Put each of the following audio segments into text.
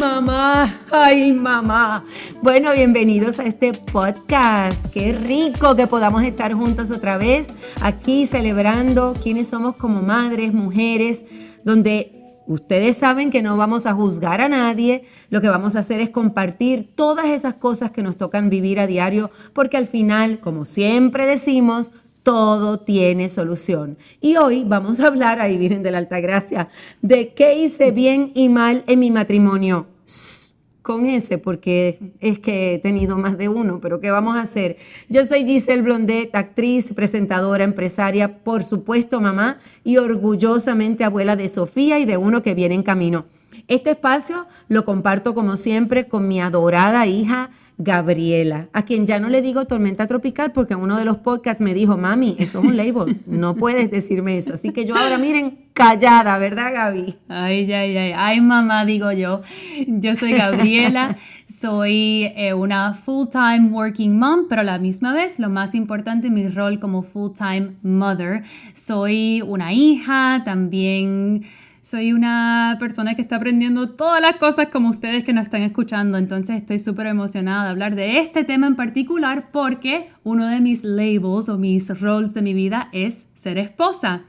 mamá, ay mamá. Bueno, bienvenidos a este podcast. Qué rico que podamos estar juntos otra vez aquí celebrando quiénes somos como madres, mujeres, donde Ustedes saben que no vamos a juzgar a nadie, lo que vamos a hacer es compartir todas esas cosas que nos tocan vivir a diario, porque al final, como siempre decimos, todo tiene solución. Y hoy vamos a hablar, ahí Virgen de la Altagracia, de qué hice bien y mal en mi matrimonio. Con ese, porque es que he tenido más de uno, pero ¿qué vamos a hacer? Yo soy Giselle Blondet, actriz, presentadora, empresaria, por supuesto mamá y orgullosamente abuela de Sofía y de uno que viene en camino. Este espacio lo comparto como siempre con mi adorada hija Gabriela, a quien ya no le digo tormenta tropical porque en uno de los podcasts me dijo, mami, eso es un label, no puedes decirme eso. Así que yo ahora miren, callada, ¿verdad Gaby? Ay, ay, ay, ay, mamá, digo yo. Yo soy Gabriela, soy eh, una full-time working mom, pero a la misma vez, lo más importante, mi rol como full-time mother. Soy una hija, también soy una persona que está aprendiendo todas las cosas como ustedes que nos están escuchando, entonces estoy súper emocionada de hablar de este tema en particular porque uno de mis labels o mis roles de mi vida es ser esposa.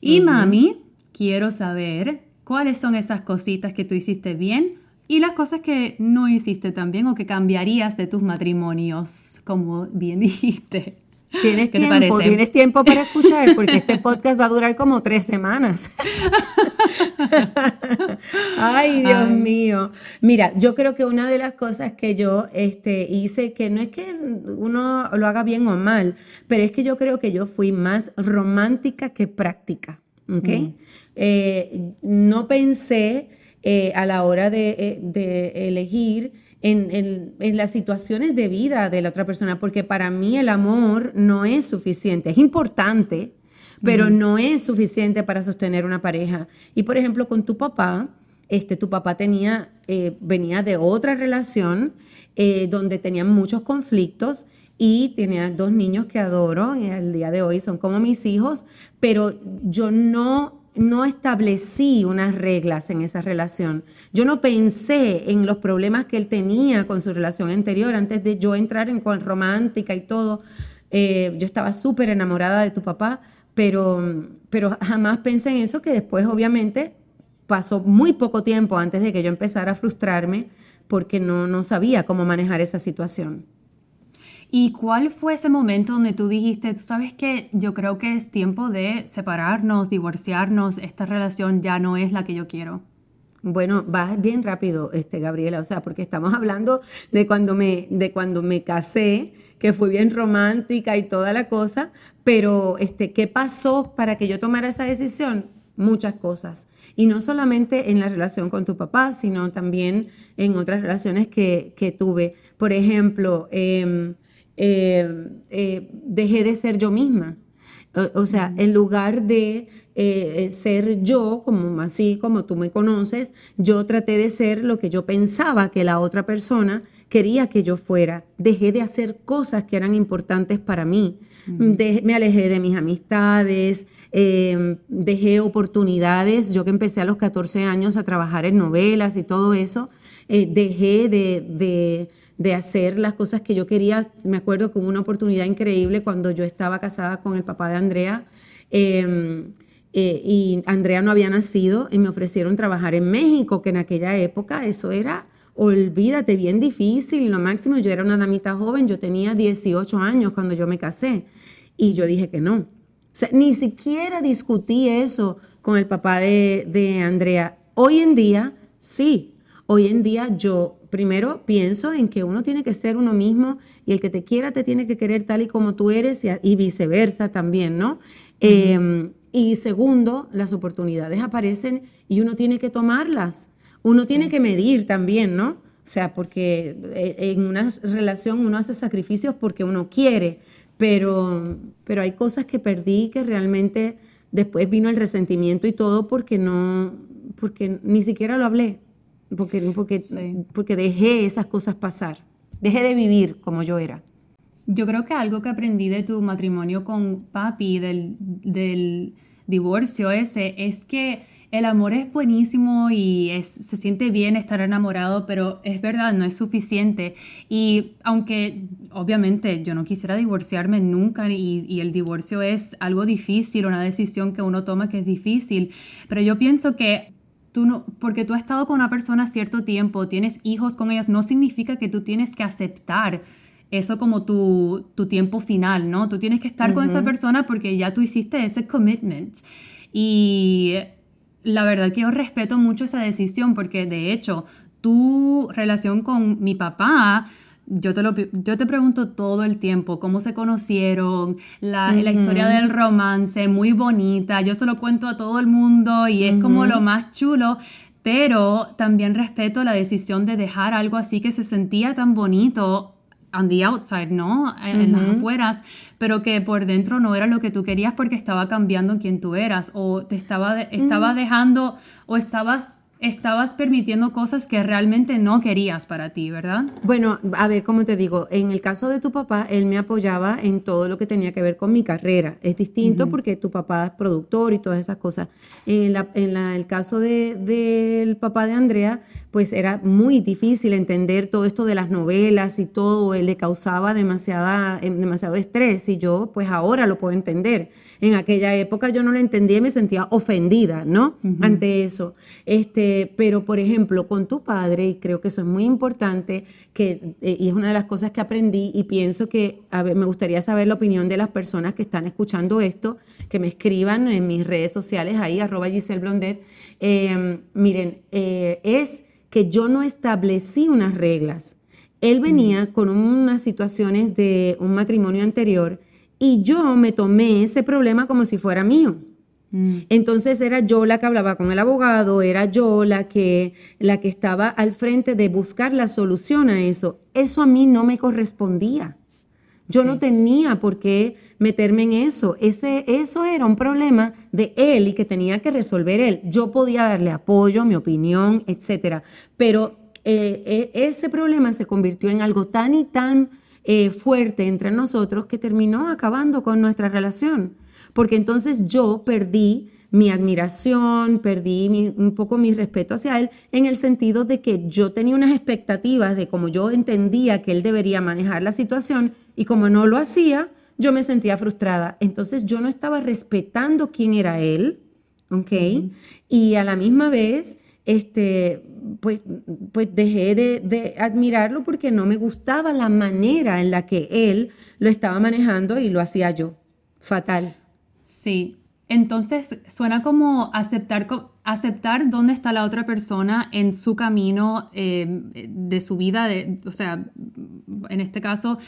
Y mami, quiero saber cuáles son esas cositas que tú hiciste bien y las cosas que no hiciste tan bien o que cambiarías de tus matrimonios, como bien dijiste. Tienes tiempo, tienes tiempo para escuchar porque este podcast va a durar como tres semanas. Ay, Dios mío. Mira, yo creo que una de las cosas que yo este, hice, que no es que uno lo haga bien o mal, pero es que yo creo que yo fui más romántica que práctica. ¿okay? Mm. Eh, no pensé eh, a la hora de, eh, de elegir en, las situaciones de vida de la otra persona, porque para mí el amor no es suficiente, es importante, pero no es suficiente para sostener una pareja. Y por ejemplo, con tu papá, este, tu papá tenía, eh, venía de otra relación eh, donde tenían muchos conflictos y tenía dos niños que adoro, y al día de hoy son como mis hijos, pero yo no no establecí unas reglas en esa relación. Yo no pensé en los problemas que él tenía con su relación anterior antes de yo entrar en romántica y todo. Eh, yo estaba súper enamorada de tu papá, pero, pero jamás pensé en eso, que después obviamente pasó muy poco tiempo antes de que yo empezara a frustrarme porque no, no sabía cómo manejar esa situación. ¿Y cuál fue ese momento donde tú dijiste, tú sabes que yo creo que es tiempo de separarnos, divorciarnos, esta relación ya no es la que yo quiero? Bueno, va bien rápido, este, Gabriela, o sea, porque estamos hablando de cuando me, de cuando me casé, que fue bien romántica y toda la cosa, pero este, ¿qué pasó para que yo tomara esa decisión? Muchas cosas. Y no solamente en la relación con tu papá, sino también en otras relaciones que, que tuve. Por ejemplo, eh, eh, eh, dejé de ser yo misma. O, sea, en lugar de eh, ser yo, como así como tú me conoces, yo traté de ser lo que yo pensaba que la otra persona quería que yo fuera. Dejé de hacer cosas que eran importantes para mí. me alejé de mis amistades, dejé oportunidades. Yo que empecé a los 14 años a trabajar en novelas y todo eso, dejé de de hacer las cosas que yo quería. Me acuerdo con una oportunidad increíble cuando yo estaba casada con el papá de Andrea. Em, eh, y Andrea no había nacido y me ofrecieron trabajar en México, que en aquella época eso era, olvídate, bien difícil, lo máximo, yo era una damita joven, yo tenía 18 años cuando yo me casé y yo dije que no. O sea, ni siquiera discutí eso con el papá de, de Andrea. Hoy en día, sí, hoy en día yo primero pienso en que uno tiene que ser uno mismo y el que te quiera te tiene que querer tal y como tú eres y, viceversa también, ¿no? Em, y segundo, las oportunidades aparecen y uno tiene que tomarlas. Uno tiene que medir también, ¿no? O sea, porque eh, en una relación uno hace sacrificios porque uno quiere, pero, pero hay cosas que perdí que realmente después vino el resentimiento y todo porque no, porque ni siquiera lo hablé porque, porque, porque dejé esas cosas pasar, dejé de vivir como yo era. Yo creo que algo que aprendí de tu matrimonio con papi, del, del divorcio ese, es que el amor es buenísimo y se siente bien estar enamorado, pero es verdad, no es suficiente. Y aunque obviamente yo no quisiera divorciarme nunca y, y el divorcio es algo difícil, una decisión que uno toma que es difícil, pero yo pienso que tú no, porque tú has estado con una persona cierto tiempo, tienes hijos con ellos, no significa que tú tienes que aceptar eso como tu, tu tiempo final, ¿no? Tú tienes que estar con esa persona porque ya tú hiciste ese commitment. Y la verdad que yo respeto mucho esa decisión porque de hecho tu relación con mi papá, yo te, lo, yo te pregunto todo el tiempo cómo se conocieron, la, la, historia del romance, muy bonita, yo se lo cuento a todo el mundo y es como lo más chulo, pero también respeto la decisión de dejar algo así que se sentía tan bonito on the outside, ¿no? En, las afueras, pero que por dentro no era lo que tú querías porque estaba cambiando quien tú eras o te estaba, estaba dejando o estabas estabas permitiendo cosas que realmente no querías para ti, ¿verdad? Bueno, a ver, como te digo, en el caso de tu papá, él me apoyaba en todo lo que tenía que ver con mi carrera. Es distinto porque tu papá es productor y todas esas cosas. En, el caso del papá de Andrea, pues era muy difícil entender todo esto de las novelas y todo, él le causaba demasiada, em, demasiado estrés y yo pues ahora lo puedo entender. En aquella época yo no lo entendía y me sentía ofendida, ¿no? Ante eso. Este, pero por ejemplo, con tu padre, y creo que eso es muy importante, que, eh, y es una de las cosas que aprendí y pienso que a ver, me gustaría saber la opinión de las personas que están escuchando esto, que me escriban en mis redes sociales ahí, arroba Giselle Blondet. Em, miren, eh, es que yo no establecí unas reglas. Él venía con unas situaciones de un matrimonio anterior y yo me tomé ese problema como si fuera mío. Mm. Entonces era yo la que hablaba con el abogado, era yo la que, la que estaba al frente de buscar la solución a eso. Eso a mí no me correspondía. Yo no tenía por qué meterme en eso. Ese, eso era un problema de él y que tenía que resolver él. Yo podía darle apoyo, mi opinión, etcétera. Pero eh, eh, ese problema se convirtió en algo tan y tan eh, fuerte entre nosotros que terminó acabando con nuestra relación. Porque entonces yo perdí mi admiración, perdí un poco mi respeto hacia él en el sentido de que yo tenía unas expectativas de cómo yo entendía que él debería manejar la situación y como no lo hacía, yo me sentía frustrada. Entonces yo no estaba respetando quién era él, ¿ok? Y a la misma vez, este, pues, pues dejé de, de, admirarlo porque no me gustaba la manera en la que él lo estaba manejando y lo hacía yo. Fatal. Sí, entonces suena como aceptar, aceptar dónde está la otra persona en su camino eh, de su vida, o sea, en este caso,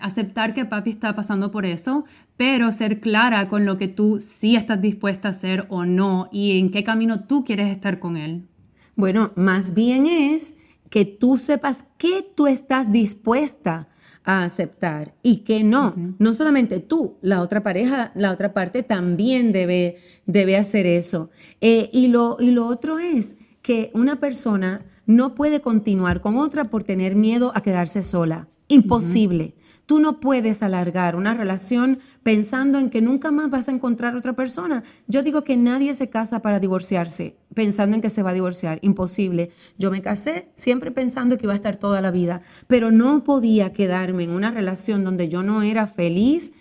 aceptar que papi está pasando por eso, pero ser clara con lo que tú sí estás dispuesta a hacer o no y en qué camino tú quieres estar con él. Bueno, más bien es que tú sepas qué tú estás dispuesta a aceptar y que no, no solamente tú, la otra pareja, la otra parte también debe, debe hacer eso. Eh, y, lo, y lo otro es que una persona no puede continuar con otra por tener miedo a quedarse sola. Imposible. Tú no puedes alargar una relación pensando en que nunca más vas a encontrar otra persona. Yo digo que nadie se casa para divorciarse pensando en que se va a divorciar. Imposible. Yo me casé siempre pensando que iba a estar toda la vida, pero no podía quedarme en una relación donde yo no era feliz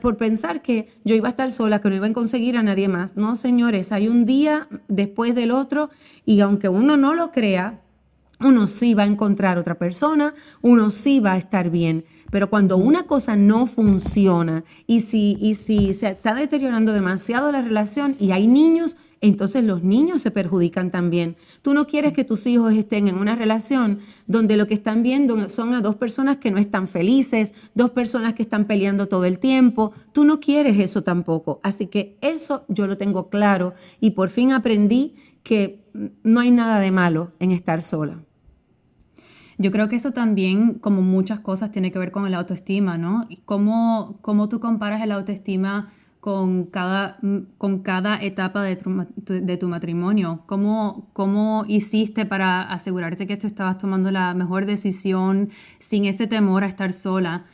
por pensar que yo iba a estar sola, que no iba a conseguir a nadie más. No, señores, hay un día después del otro y aunque uno no lo crea, uno sí va a encontrar otra persona, uno sí va a estar bien. Pero cuando una cosa no funciona y si, y si se está deteriorando demasiado la relación y hay niños, entonces los niños se perjudican también. Tú no quieres que tus hijos estén en una relación donde lo que están viendo son a dos personas que no están felices, dos personas que están peleando todo el tiempo. Tú no quieres eso tampoco. Así que eso yo lo tengo claro y por fin aprendí que no hay nada de malo en estar sola. Yo creo que eso también, como muchas cosas, tiene que ver con el autoestima, ¿no? ¿Cómo, cómo tú comparas el autoestima con cada, con cada etapa de tu, de tu matrimonio? ¿Cómo, ¿Cómo hiciste para asegurarte que tú estabas tomando la mejor decisión sin ese temor a estar sola?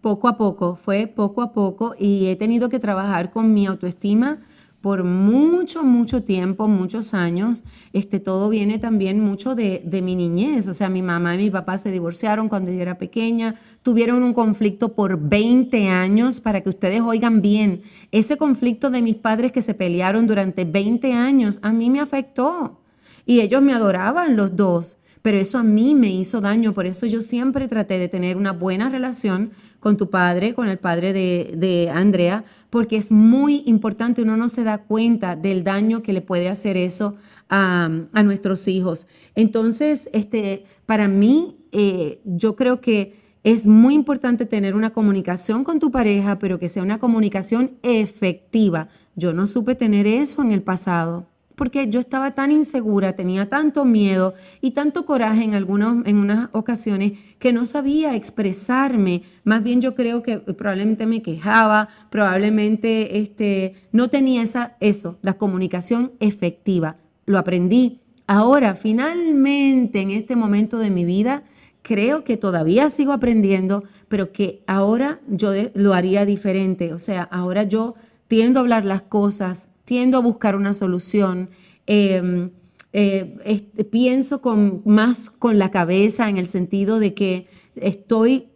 Poco a poco, fue poco a poco y he tenido que trabajar con mi autoestima por mucho, mucho tiempo, muchos años. Este, todo viene también mucho de, de, mi niñez. O sea, mi mamá y mi papá se divorciaron cuando yo era pequeña, tuvieron un conflicto por 20 años, para que ustedes oigan bien. Ese conflicto de mis padres que se pelearon durante 20 años, a mí me afectó. Y ellos me adoraban los dos pero eso a mí me hizo daño, por eso yo siempre traté de tener una buena relación con tu padre, con el padre de, Andrea, porque es muy importante, uno no se da cuenta del daño que le puede hacer eso a, nuestros hijos. Entonces, este, para mí, eh, yo creo que es muy importante tener una comunicación con tu pareja, pero que sea una comunicación efectiva. Yo no supe tener eso en el pasado porque yo estaba tan insegura, tenía tanto miedo y tanto coraje en, algunos, en unas ocasiones que no sabía expresarme. Más bien yo creo que probablemente me quejaba, probablemente este, no tenía esa, eso, la comunicación efectiva. Lo aprendí. Ahora, finalmente, en este momento de mi vida, creo que todavía sigo aprendiendo, pero que ahora yo lo haría diferente. O sea, ahora yo tiendo a hablar las cosas tiendo a buscar una solución. Em, eh, pienso más con la cabeza en el sentido de que estoy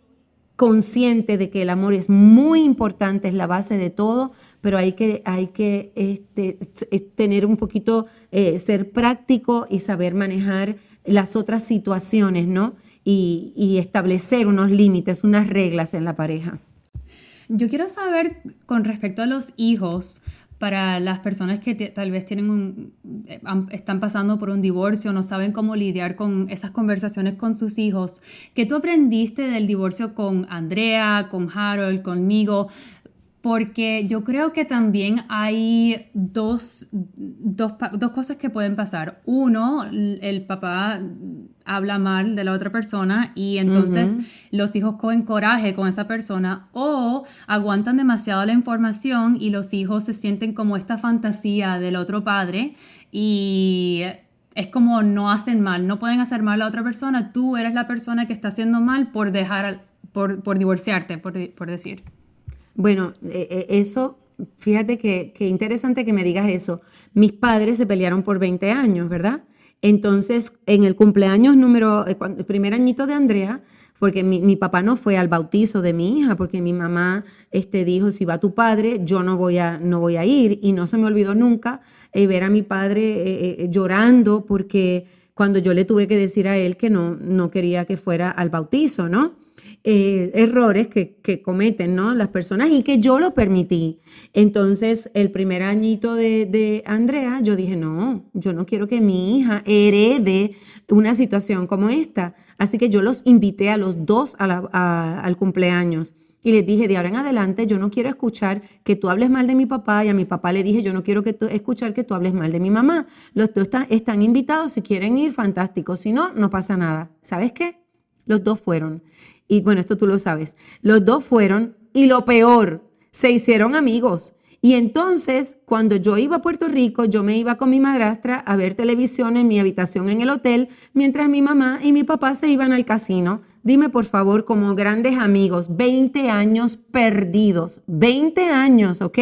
consciente de que el amor es muy importante, es la base de todo, pero hay que, hay que este, tener un poquito, eh, ser práctico y saber manejar las otras situaciones, ¿no? Y establecer unos límites, unas reglas en la pareja. Yo quiero saber con respecto a los hijos, para las personas que tal vez tienen un, eh, están pasando por un divorcio, no saben cómo lidiar con esas conversaciones con sus hijos. ¿Qué tú aprendiste del divorcio con Andrea, con Harold, conmigo? Porque yo creo que también hay dos, dos, cosas que pueden pasar. Uno, el papá habla mal de la otra persona y entonces los hijos cogen coraje con esa persona o aguantan demasiado la información y los hijos se sienten como esta fantasía del otro padre y es como no hacen mal, no pueden hacer mal a la otra persona, tú eres la persona que está haciendo mal por dejar, por, por divorciarte, por, por decir. Bueno, eh, eh, eso, fíjate que, interesante que me digas eso. Mis padres se pelearon por 20 años, ¿verdad? Entonces, en el cumpleaños número, eh, el primer añito de Andrea, porque mi, papá no fue al bautizo de mi hija, porque mi mamá este, dijo, si va tu padre, yo no voy a, no voy a ir. Y no se me olvidó nunca ver a mi padre llorando porque cuando yo le tuve que decir a él que no, no quería que fuera al bautizo, ¿no? Eh, errores que, cometen ¿no? las personas y que yo lo permití. Entonces, el primer añito de, Andrea, yo dije, no, yo no quiero que mi hija herede una situación como esta. Así que yo los invité a los dos al cumpleaños. Y les dije, de ahora en adelante, yo no quiero escuchar que tú hables mal de mi papá. Y a mi papá le dije, yo no quiero que escuchar que tú hables mal de mi mamá. Los dos están, están invitados, si quieren ir, fantástico. Si no, no pasa nada. ¿Sabes qué? Los dos fueron. Y bueno, esto tú lo sabes. Los dos fueron y lo peor, se hicieron amigos. Y entonces, cuando yo iba a Puerto Rico, yo me iba con mi madrastra a ver televisión en mi habitación en el hotel, mientras mi mamá y mi papá se iban al casino. Dime, por favor, como grandes amigos, 20 años perdidos, 20 años, ¿ok?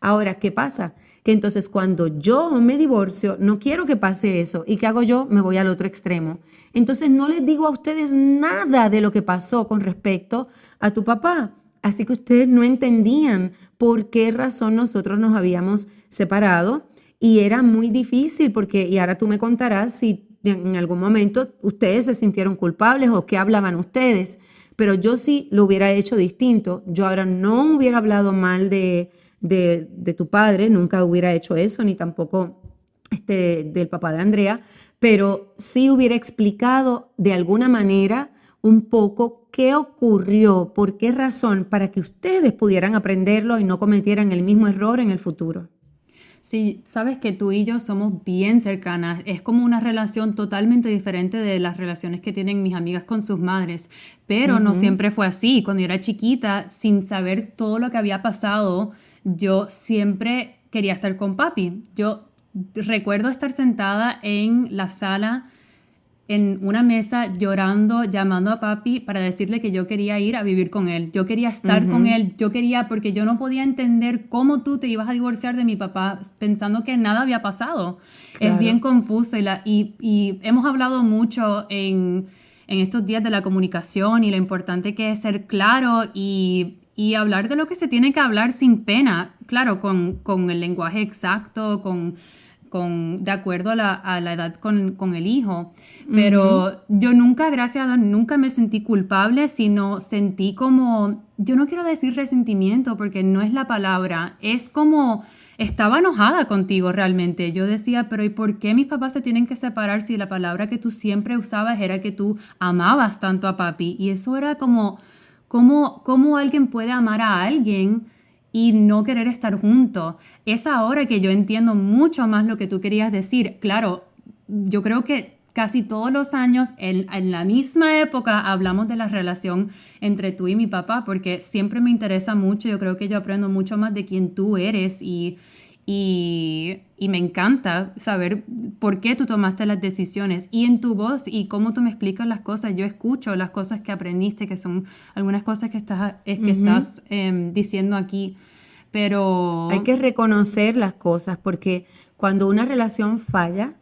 Ahora, ¿qué pasa? Entonces cuando yo me divorcio, no quiero que pase eso. ¿Y qué hago yo? Me voy al otro extremo. Entonces no les digo a ustedes nada de lo que pasó con respecto a tu papá. Así que ustedes no entendían por qué razón nosotros nos habíamos separado. Y era muy difícil porque, y ahora tú me contarás si en algún momento ustedes se sintieron culpables o qué hablaban ustedes. Pero yo sí lo hubiera hecho distinto. Yo ahora no hubiera hablado mal de, de, tu padre, nunca hubiera hecho eso, ni tampoco este, del papá de Andrea, pero sí hubiera explicado de alguna manera un poco qué ocurrió, por qué razón, para que ustedes pudieran aprenderlo y no cometieran el mismo error en el futuro. Sí, sabes que tú y yo somos bien cercanas. Es como una relación totalmente diferente de las relaciones que tienen mis amigas con sus madres. Pero no siempre fue así. Cuando yo era chiquita, sin saber todo lo que había pasado, yo siempre quería estar con papi. Yo recuerdo estar sentada en la sala en una mesa llorando, llamando a papi para decirle que yo quería ir a vivir con él. Yo quería estar con él. Yo quería, porque yo no podía entender cómo tú te ibas a divorciar de mi papá pensando que nada había pasado. Es bien confuso y, la, y, y hemos hablado mucho en, en, estos días de la comunicación y lo importante que es ser claro y, y hablar de lo que se tiene que hablar sin pena, claro, con, con el lenguaje exacto, con con, de acuerdo a la, edad con, el hijo. Pero yo nunca, gracias a Dios, nunca me sentí culpable, sino sentí como, yo no quiero decir resentimiento porque no es la palabra, es como estaba enojada contigo realmente. Yo decía, pero ¿y por qué mis papás se tienen que separar si la palabra que tú siempre usabas era que tú amabas tanto a papi? Y eso era como, ¿cómo, cómo alguien puede amar a alguien? y no querer estar juntos. Es ahora que yo entiendo mucho más lo que tú querías decir. Claro, yo creo que casi todos los años, en, la misma época, hablamos de la relación entre tú y mi papá, porque siempre me interesa mucho, yo creo que yo aprendo mucho más de quién tú eres y, y, y, me encanta saber por qué tú tomaste las decisiones y en tu voz y cómo tú me explicas las cosas. Yo escucho las cosas que aprendiste, que son algunas cosas que estás, es que estás em, diciendo aquí, pero... Hay que reconocer las cosas porque cuando una relación falla,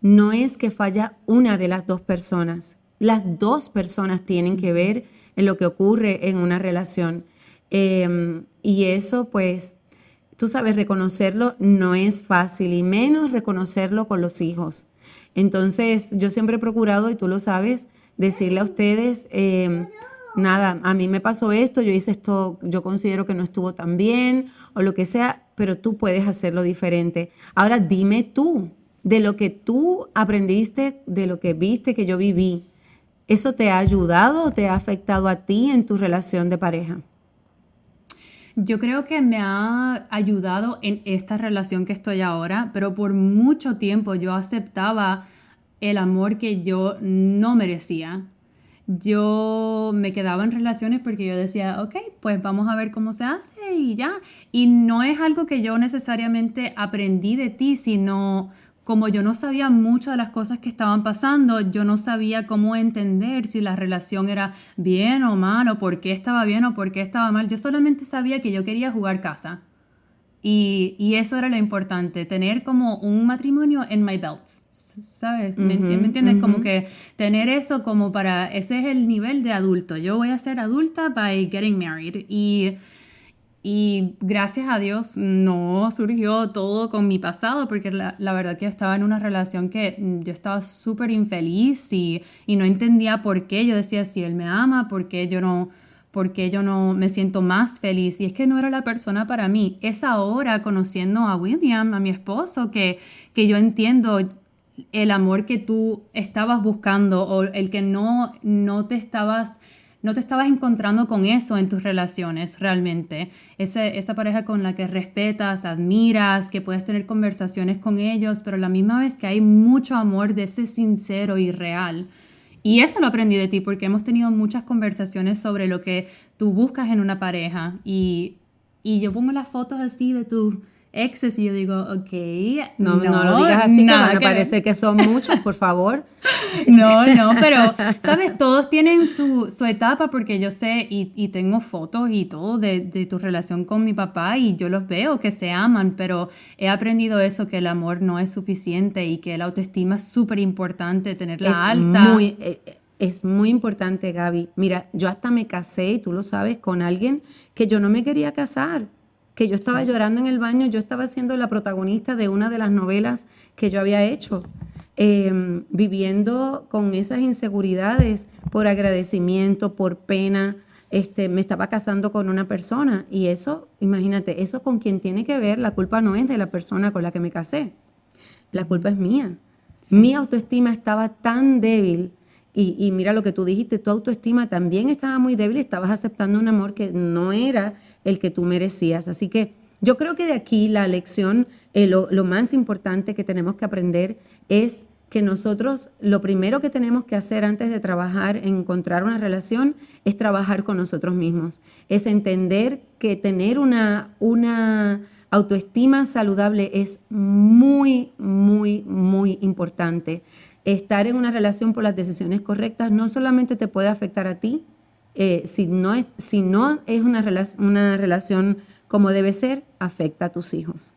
no es que falla una de las dos personas. Las dos personas tienen que ver en lo que ocurre en una relación. Em, y eso pues tú sabes, reconocerlo no es fácil y menos reconocerlo con los hijos. Entonces, yo siempre he procurado, y tú lo sabes, decirle a ustedes, em, nada, a mí me pasó esto, yo hice esto, yo considero que no estuvo tan bien o lo que sea, pero tú puedes hacerlo diferente. Ahora dime tú, de lo que tú aprendiste, de lo que viste que yo viví, ¿eso te ha ayudado o te ha afectado a ti en tu relación de pareja? Yo creo que me ha ayudado en esta relación que estoy ahora, pero por mucho tiempo yo aceptaba el amor que yo no merecía. Yo me quedaba en relaciones porque yo decía, ok, pues vamos a ver cómo se hace y ya. Y no es algo que yo necesariamente aprendí de ti, sino como yo no sabía mucho de las cosas que estaban pasando, yo no sabía cómo entender si la relación era bien o mal, o por qué estaba bien o por qué estaba mal. Yo solamente sabía que yo quería jugar casa. Y, eso era lo importante, tener como un matrimonio en my belt, ¿sabes? ¿Me, entiendes? Como que tener eso como para, ese es el nivel de adulto. Yo voy a ser adulta by getting married. Y y gracias a Dios no surgió todo con mi pasado, porque la, verdad que yo estaba en una relación que mm, yo estaba súper infeliz y, y, no entendía por qué. Yo decía, si él me ama, ¿por qué yo no, por qué yo no me siento más feliz? Y es que no era la persona para mí. Es ahora, conociendo a William, a mi esposo, que, que yo entiendo el amor que tú estabas buscando o el que no, no te estabas no te estabas encontrando con eso en tus relaciones realmente. esa pareja con la que respetas, admiras, que puedes tener conversaciones con ellos, pero la misma vez que hay mucho amor de ese sincero y real. Y eso lo aprendí de ti porque hemos tenido muchas conversaciones sobre lo que tú buscas en una pareja. Y, y yo pongo las fotos así de tu exes y yo digo, ok. No, no, lo digas así, nada que me parece que son muchos, por favor. no, no, pero, ¿sabes? Todos tienen su, su etapa porque yo sé y, y tengo fotos y todo de, de, tu relación con mi papá y yo los veo que se aman, pero he aprendido eso, que el amor no es suficiente y que la autoestima es súper importante, tenerla es alta. Muy, eh, es muy importante, Gaby. Mira, yo hasta me casé, y tú lo sabes, con alguien que yo no me quería casar que yo estaba llorando en el baño, yo estaba siendo la protagonista de una de las novelas que yo había hecho, em, viviendo con esas inseguridades por agradecimiento, por pena. Este, me estaba casando con una persona y eso, imagínate, eso con quien tiene que ver, la culpa no es de la persona con la que me casé, la culpa es mía. Mi autoestima estaba tan débil y, y, mira lo que tú dijiste, tu autoestima también estaba muy débil, estabas aceptando un amor que no era el que tú merecías. Así que yo creo que de aquí la lección, eh, lo, más importante que tenemos que aprender es que nosotros lo primero que tenemos que hacer antes de trabajar en encontrar una relación es trabajar con nosotros mismos, es entender que tener una, una autoestima saludable es muy, muy, muy importante. Estar en una relación por las decisiones correctas no solamente te puede afectar a ti, eh, si, no es, si no es una, una relación como debe ser, afecta a tus hijos.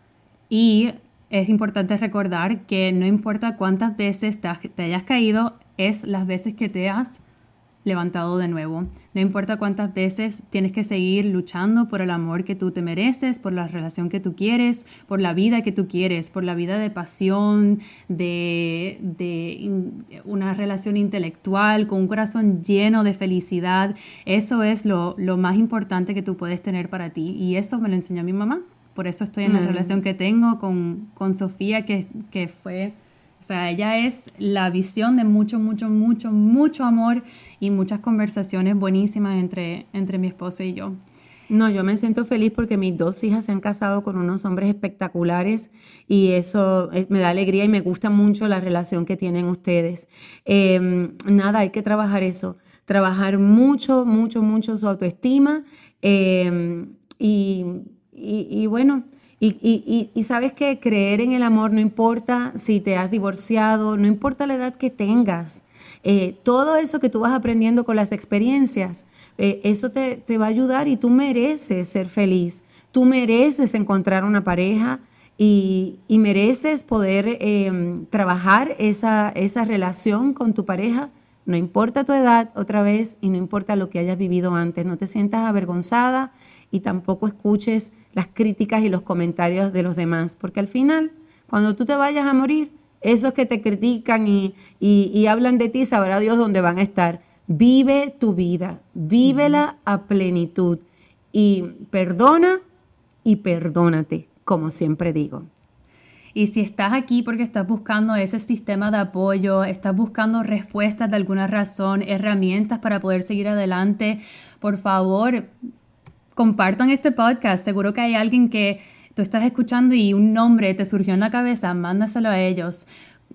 Y es importante recordar que no importa cuántas veces te, hayas caído, es las veces que te has levantado de nuevo. No importa cuántas veces tienes que seguir luchando por el amor que tú te mereces, por la relación que tú quieres, por la vida que tú quieres, por la vida de pasión, de, una relación intelectual, con un corazón lleno de felicidad. Eso es lo, más importante que tú puedes tener para ti. Y eso me lo enseñó mi mamá. Por eso estoy en la relación que tengo con, con Sofía, que, que fue o sea, ella es la visión de mucho, mucho, mucho, mucho amor y muchas conversaciones buenísimas entre, entre mi esposo y yo. No, yo me siento feliz porque mis dos hijas se han casado con unos hombres espectaculares y eso me da alegría y me gusta mucho la relación que tienen ustedes. Em, nada, hay que trabajar eso, trabajar mucho, mucho, mucho su autoestima em, y, y bueno, y, sabes que creer en el amor no importa si te has divorciado, no importa la edad que tengas. Eh, todo eso que tú vas aprendiendo con las experiencias, eh, eso te, va a ayudar y tú mereces ser feliz. Tú mereces encontrar una pareja y, mereces poder em, trabajar esa, esa relación con tu pareja. No importa tu edad otra vez y no importa lo que hayas vivido antes. No te sientas avergonzada y tampoco escuches las críticas y los comentarios de los demás, porque al final, cuando tú te vayas a morir, esos que te critican y, hablan de ti, sabrá Dios dónde van a estar. Vive tu vida, vívela a plenitud y perdona y perdónate, como siempre digo. Y si estás aquí porque estás buscando ese sistema de apoyo, estás buscando respuestas de alguna razón, herramientas para poder seguir adelante, por favor, compartan este podcast. Seguro que hay alguien que tú estás escuchando y un nombre te surgió en la cabeza, mándaselo a ellos.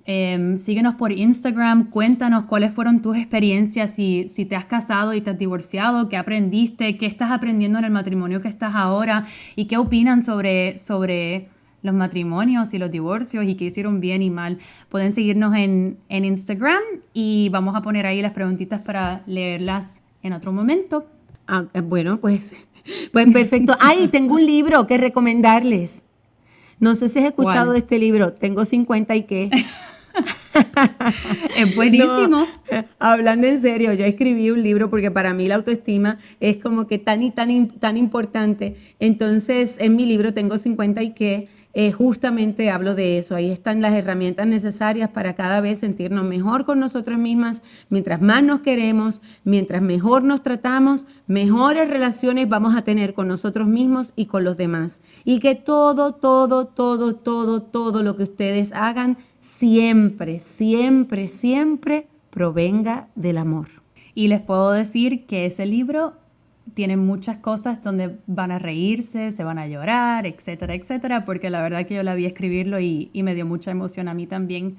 Em, síguenos por Instagram, cuéntanos cuáles fueron tus experiencias, si, si te has casado y te has divorciado, qué aprendiste, qué estás aprendiendo en el matrimonio que estás ahora y qué opinan sobre, sobre los matrimonios y los divorcios y qué hicieron bien y mal. Pueden seguirnos en, en Instagram y vamos a poner ahí las preguntitas para leerlas en otro momento. Ah, bueno, pues pues perfecto. Ay, tengo un libro que recomendarles. No sé si has escuchado este libro. Tengo 50 y qué. es buenísimo. hablando en serio, yo escribí un libro porque para mí la autoestima es como que tan y tan, tan importante. Entonces, en mi libro tengo 50 y qué eh, justamente hablo de eso. Ahí están las herramientas necesarias para cada vez sentirnos mejor con nosotros mismas. Mientras más nos queremos, mientras mejor nos tratamos, mejores relaciones vamos a tener con nosotros mismos y con los demás. Y que todo, todo, todo, todo, todo lo que ustedes hagan siempre, siempre, siempre provenga del amor. Y les puedo decir que ese libro tienen muchas cosas donde van a reírse, se van a llorar, etcétera, etcétera, porque la verdad que yo la vi escribirlo y, me dio mucha emoción a mí también.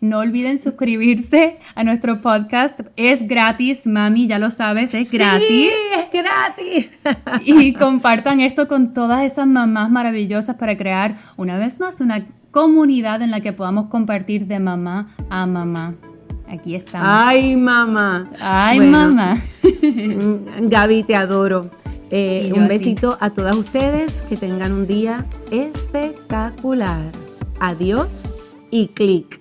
No olviden suscribirse a nuestro podcast. Es gratis, mami, ya lo sabes, es gratis. Sí, es gratis. y compartan esto con todas esas mamás maravillosas para crear, una vez más, una comunidad en la que podamos compartir de mamá a mamá. Aquí estamos. Ay, mamá. Ay, mamá. Gaby, te adoro. Eh, un besito a todas ustedes. Que tengan un día espectacular. Adiós y clic.